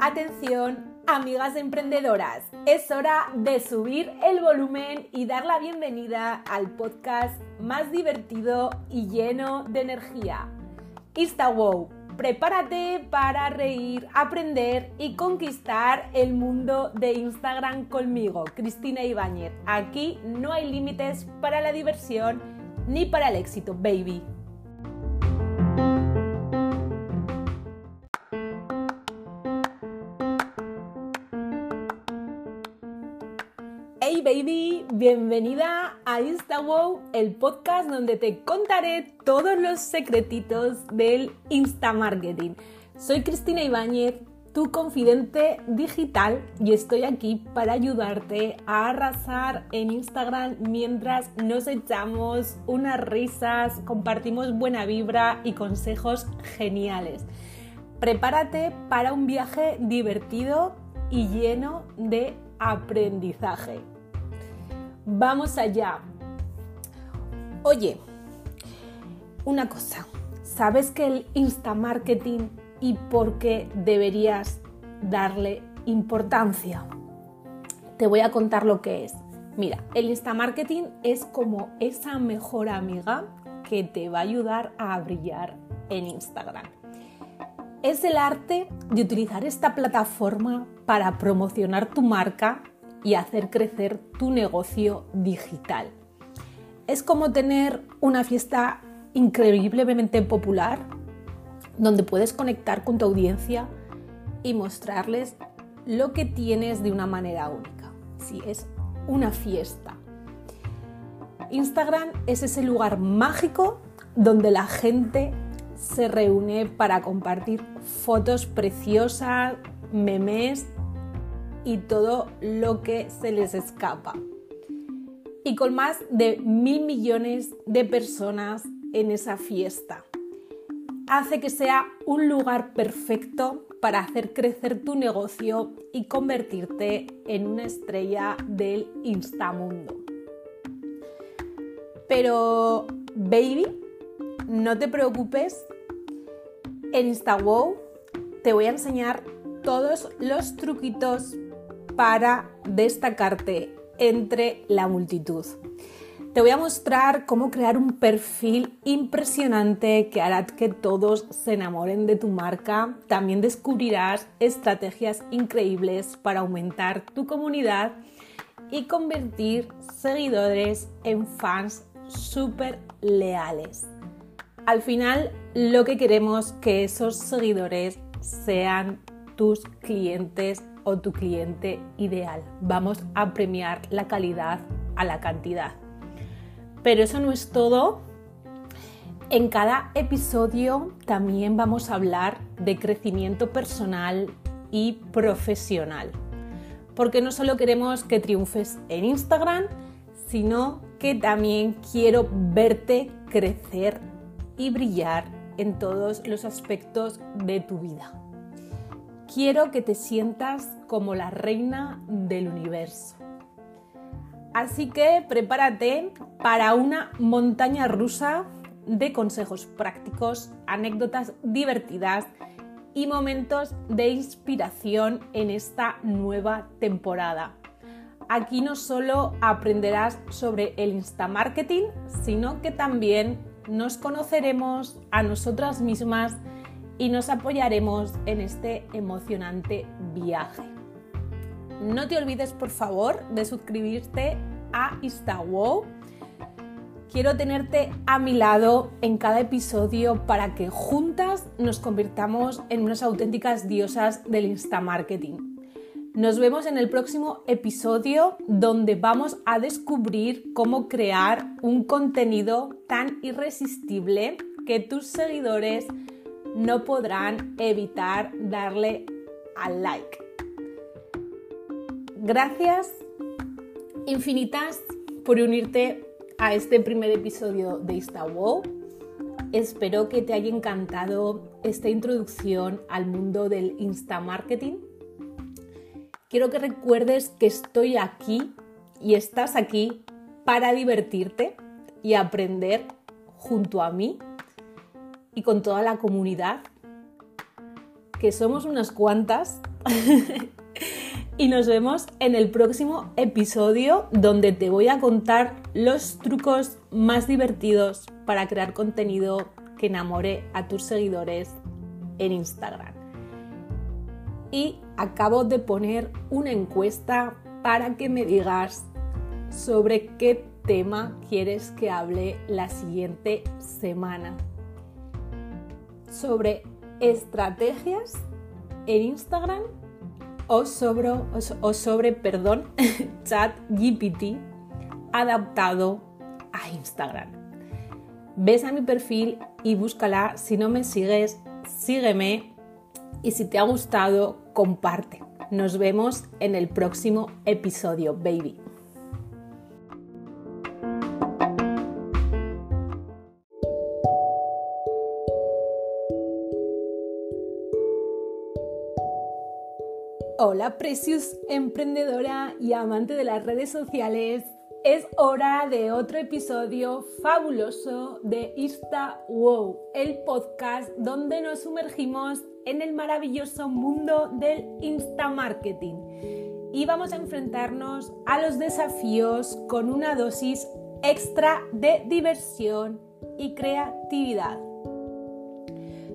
Atención, amigas emprendedoras, es hora de subir el volumen y dar la bienvenida al podcast más divertido y lleno de energía. InstaWow, prepárate para reír, aprender y conquistar el mundo de Instagram conmigo, Cristina Ibáñez. Aquí no hay límites para la diversión ni para el éxito, baby. Hey baby, bienvenida a InstaWow, el podcast donde te contaré todos los secretitos del Insta Marketing. Soy Cristina Ibáñez, tu confidente digital y estoy aquí para ayudarte a arrasar en Instagram mientras nos echamos unas risas, compartimos buena vibra y consejos geniales. Prepárate para un viaje divertido y lleno de aprendizaje. Vamos allá. Oye, una cosa, ¿sabes que el Insta Marketing y por qué deberías darle importancia? Te voy a contar lo que es. Mira, el Insta Marketing es como esa mejor amiga que te va a ayudar a brillar en Instagram. Es el arte de utilizar esta plataforma para promocionar tu marca y hacer crecer tu negocio digital. Es como tener una fiesta increíblemente popular donde puedes conectar con tu audiencia y mostrarles lo que tienes de una manera única. Sí, es una fiesta. Instagram es ese lugar mágico donde la gente se reúne para compartir fotos preciosas, memes y todo lo que se les escapa. Y con más de mil millones de personas en esa fiesta. Hace que sea un lugar perfecto para hacer crecer tu negocio y convertirte en una estrella del Instamundo. Pero, baby, no te preocupes. En InstaWow te voy a enseñar todos los truquitos para destacarte entre la multitud. Te voy a mostrar cómo crear un perfil impresionante que hará que todos se enamoren de tu marca. También descubrirás estrategias increíbles para aumentar tu comunidad y convertir seguidores en fans súper leales. Al final, lo que queremos que esos seguidores sean tus clientes tu cliente ideal. Vamos a premiar la calidad a la cantidad. Pero eso no es todo. En cada episodio también vamos a hablar de crecimiento personal y profesional. Porque no solo queremos que triunfes en Instagram, sino que también quiero verte crecer y brillar en todos los aspectos de tu vida. Quiero que te sientas como la reina del universo. Así que prepárate para una montaña rusa de consejos prácticos, anécdotas divertidas y momentos de inspiración en esta nueva temporada. Aquí no solo aprenderás sobre el Instamarketing, sino que también nos conoceremos a nosotras mismas y nos apoyaremos en este emocionante viaje. No te olvides, por favor, de suscribirte a InstaWow. Quiero tenerte a mi lado en cada episodio para que juntas nos convirtamos en unas auténticas diosas del Instamarketing. Nos vemos en el próximo episodio donde vamos a descubrir cómo crear un contenido tan irresistible que tus seguidores no podrán evitar darle al like. Gracias infinitas por unirte a este primer episodio de InstaWow. Espero que te haya encantado esta introducción al mundo del Insta Marketing. Quiero que recuerdes que estoy aquí y estás aquí para divertirte y aprender junto a mí y con toda la comunidad, que somos unas cuantas. y nos vemos en el próximo episodio donde te voy a contar los trucos más divertidos para crear contenido que enamore a tus seguidores en Instagram. Y acabo de poner una encuesta para que me digas sobre qué tema quieres que hable la siguiente semana. Sobre estrategias en Instagram o sobre, o sobre perdón, chat GPT adaptado a Instagram. Ves a mi perfil y búscala. Si no me sigues, sígueme. Y si te ha gustado, comparte. Nos vemos en el próximo episodio, baby. Hola, Precious emprendedora y amante de las redes sociales. Es hora de otro episodio fabuloso de Insta Wow, el podcast donde nos sumergimos en el maravilloso mundo del Insta Marketing. Y vamos a enfrentarnos a los desafíos con una dosis extra de diversión y creatividad.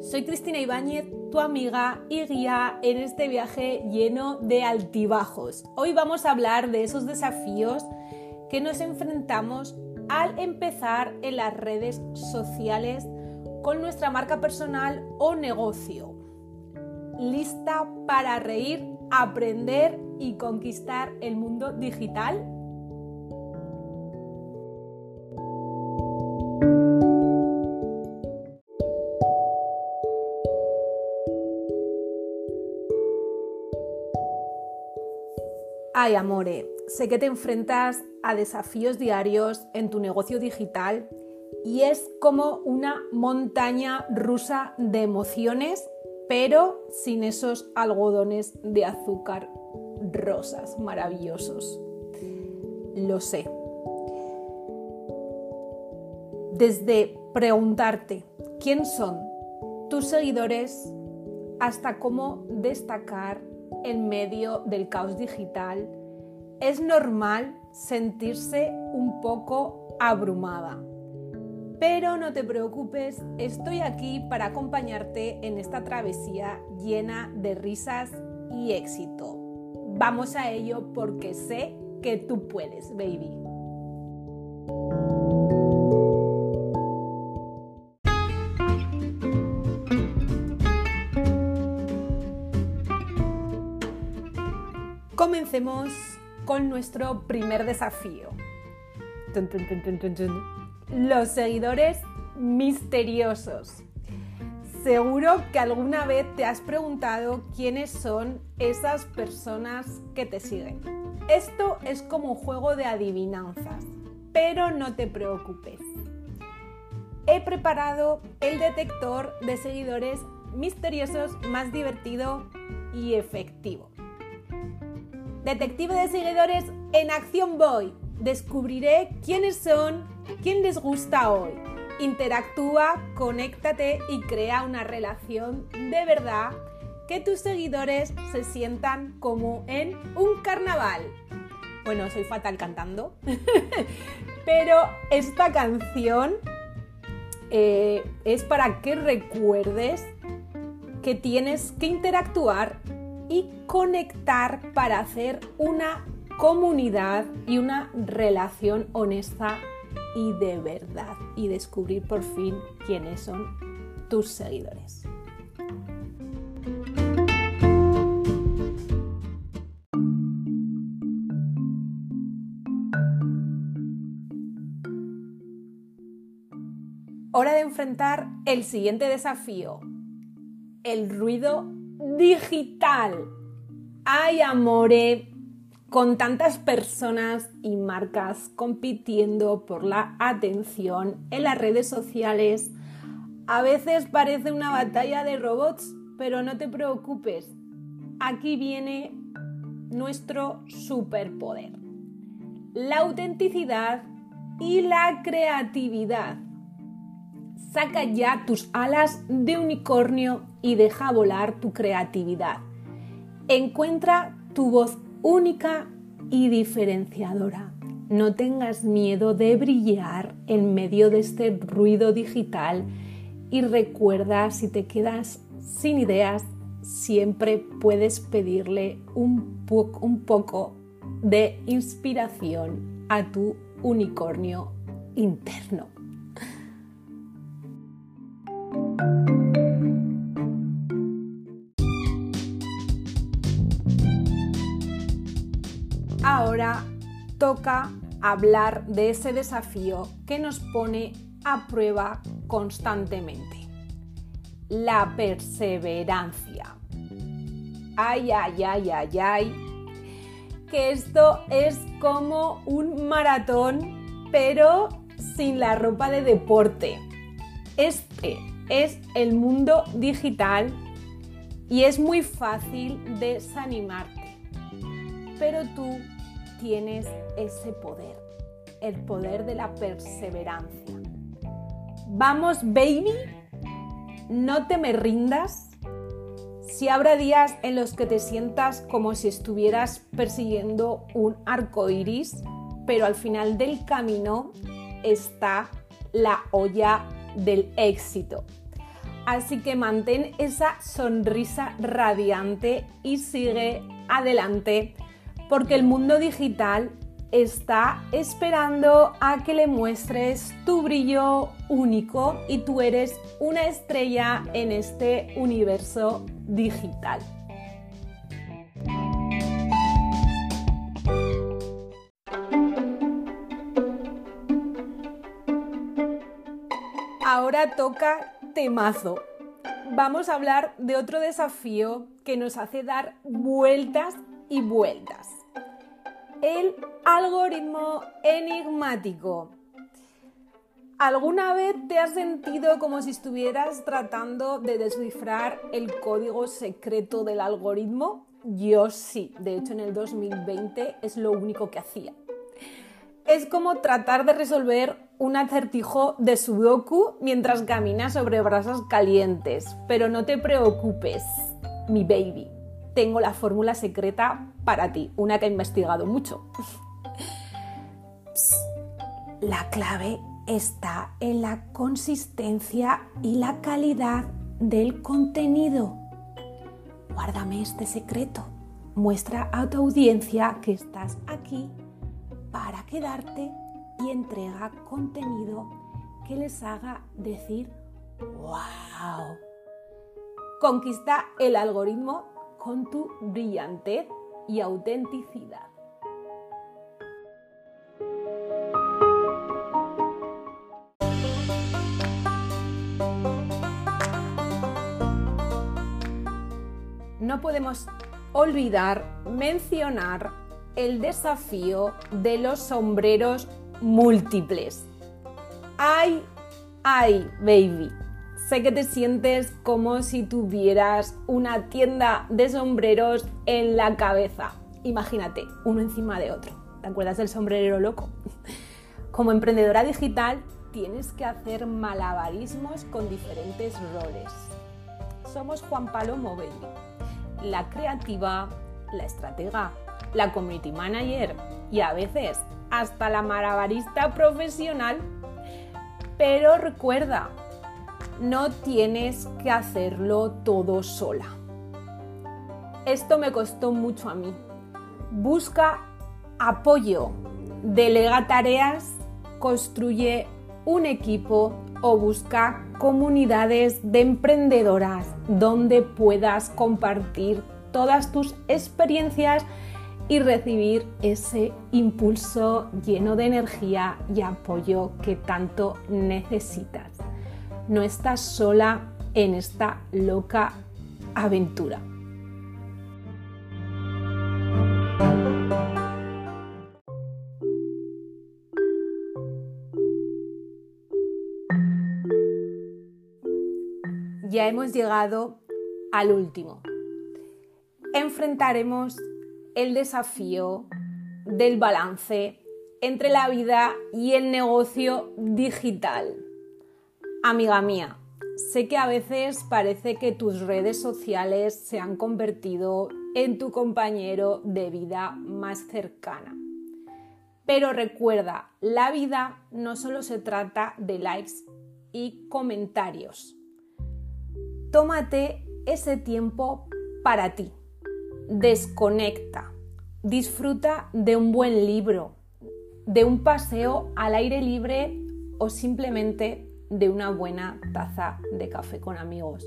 Soy Cristina Ibáñez, tu amiga y guía en este viaje lleno de altibajos. Hoy vamos a hablar de esos desafíos que nos enfrentamos al empezar en las redes sociales con nuestra marca personal o negocio. ¿Lista para reír, aprender y conquistar el mundo digital? Ay, amore, sé que te enfrentas a desafíos diarios en tu negocio digital y es como una montaña rusa de emociones, pero sin esos algodones de azúcar rosas maravillosos. Lo sé. Desde preguntarte quién son tus seguidores hasta cómo destacar en medio del caos digital, es normal sentirse un poco abrumada. Pero no te preocupes, estoy aquí para acompañarte en esta travesía llena de risas y éxito. Vamos a ello porque sé que tú puedes, baby. Comencemos con nuestro primer desafío. Los seguidores misteriosos. Seguro que alguna vez te has preguntado quiénes son esas personas que te siguen. Esto es como un juego de adivinanzas, pero no te preocupes. He preparado el detector de seguidores misteriosos más divertido y efectivo. Detective de seguidores en acción voy. Descubriré quiénes son, quién les gusta hoy. Interactúa, conéctate y crea una relación de verdad que tus seguidores se sientan como en un carnaval. Bueno, soy fatal cantando, pero esta canción eh, es para que recuerdes que tienes que interactuar y conectar para hacer una comunidad y una relación honesta y de verdad y descubrir por fin quiénes son tus seguidores. Hora de enfrentar el siguiente desafío, el ruido digital. Ay, amore, con tantas personas y marcas compitiendo por la atención en las redes sociales, a veces parece una batalla de robots, pero no te preocupes. Aquí viene nuestro superpoder. La autenticidad y la creatividad. Saca ya tus alas de unicornio y deja volar tu creatividad. Encuentra tu voz única y diferenciadora. No tengas miedo de brillar en medio de este ruido digital y recuerda si te quedas sin ideas, siempre puedes pedirle un, un poco de inspiración a tu unicornio interno. Ahora toca hablar de ese desafío que nos pone a prueba constantemente. La perseverancia. Ay, ay, ay, ay, ay. Que esto es como un maratón, pero sin la ropa de deporte. Este es el mundo digital y es muy fácil desanimarte. Pero tú tienes ese poder, el poder de la perseverancia. Vamos, baby, no te me rindas. Si habrá días en los que te sientas como si estuvieras persiguiendo un arco iris, pero al final del camino está la olla del éxito. Así que mantén esa sonrisa radiante y sigue adelante porque el mundo digital está esperando a que le muestres tu brillo único y tú eres una estrella en este universo digital. Ahora toca temazo. Vamos a hablar de otro desafío que nos hace dar vueltas y vueltas el algoritmo enigmático. ¿Alguna vez te has sentido como si estuvieras tratando de descifrar el código secreto del algoritmo? Yo sí, de hecho en el 2020 es lo único que hacía. Es como tratar de resolver un acertijo de sudoku mientras caminas sobre brasas calientes, pero no te preocupes, mi baby tengo la fórmula secreta para ti, una que he investigado mucho. La clave está en la consistencia y la calidad del contenido. Guárdame este secreto. Muestra a tu audiencia que estás aquí para quedarte y entrega contenido que les haga decir ¡Wow! Conquista el algoritmo con tu brillantez y autenticidad. No podemos olvidar mencionar el desafío de los sombreros múltiples. ¡Ay, ay, baby! Sé que te sientes como si tuvieras una tienda de sombreros en la cabeza. Imagínate, uno encima de otro. ¿Te acuerdas del sombrerero loco? Como emprendedora digital tienes que hacer malabarismos con diferentes roles. Somos Juan Palomo Baby, la creativa, la estratega, la community manager y a veces hasta la malabarista profesional. Pero recuerda, no tienes que hacerlo todo sola. Esto me costó mucho a mí. Busca apoyo, delega tareas, construye un equipo o busca comunidades de emprendedoras donde puedas compartir todas tus experiencias y recibir ese impulso lleno de energía y apoyo que tanto necesitas no estás sola en esta loca aventura. Ya hemos llegado al último. Enfrentaremos el desafío del balance entre la vida y el negocio digital Amiga mía, sé que a veces parece que tus redes sociales se han convertido en tu compañero de vida más cercana. Pero recuerda, la vida no solo se trata de likes y comentarios. Tómate ese tiempo para ti. Desconecta. Disfruta de un buen libro, de un paseo al aire libre o simplemente de una buena taza de café con amigos.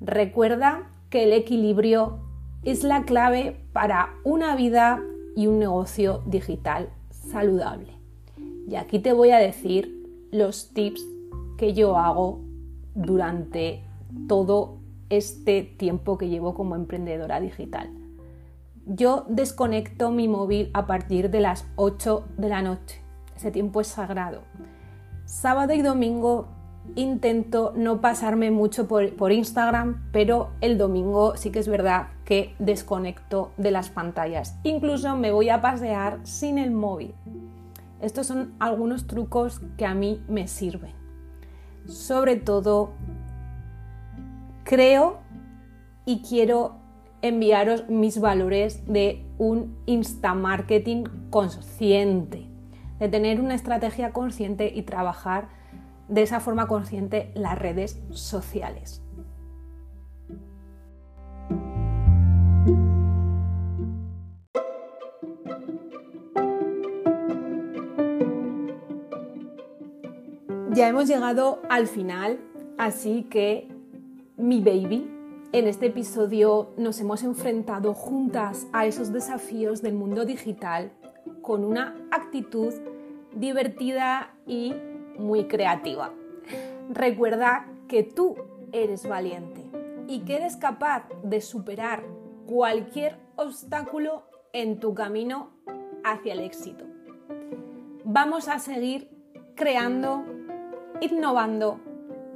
Recuerda que el equilibrio es la clave para una vida y un negocio digital saludable. Y aquí te voy a decir los tips que yo hago durante todo este tiempo que llevo como emprendedora digital. Yo desconecto mi móvil a partir de las 8 de la noche. Ese tiempo es sagrado. Sábado y domingo intento no pasarme mucho por, Instagram, pero el domingo sí que es verdad que desconecto de las pantallas. Incluso me voy a pasear sin el móvil. Estos son algunos trucos que a mí me sirven. Sobre todo, creo y quiero enviaros mis valores de un insta marketing consciente, de tener una estrategia consciente y trabajar de esa forma consciente las redes sociales. Ya hemos llegado al final, así que mi baby, en este episodio nos hemos enfrentado juntas a esos desafíos del mundo digital con una actitud divertida y muy creativa. Recuerda que tú eres valiente y que eres capaz de superar cualquier obstáculo en tu camino hacia el éxito. Vamos a seguir creando, innovando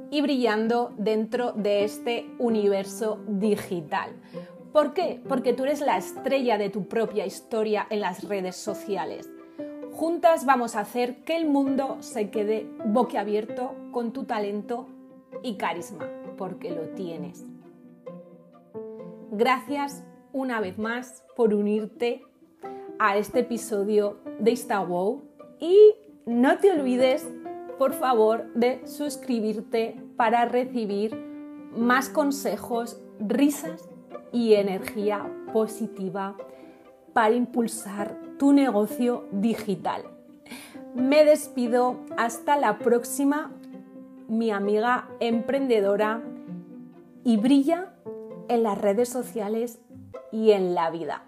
y brillando dentro de este universo digital. ¿Por qué? Porque tú eres la estrella de tu propia historia en las redes sociales. Juntas vamos a hacer que el mundo se quede boquiabierto con tu talento y carisma, porque lo tienes. Gracias una vez más por unirte a este episodio de InstaWow y no te olvides, por favor, de suscribirte para recibir más consejos, risas y energía positiva para impulsar tu negocio digital. Me despido hasta la próxima, mi amiga emprendedora y brilla en las redes sociales y en la vida.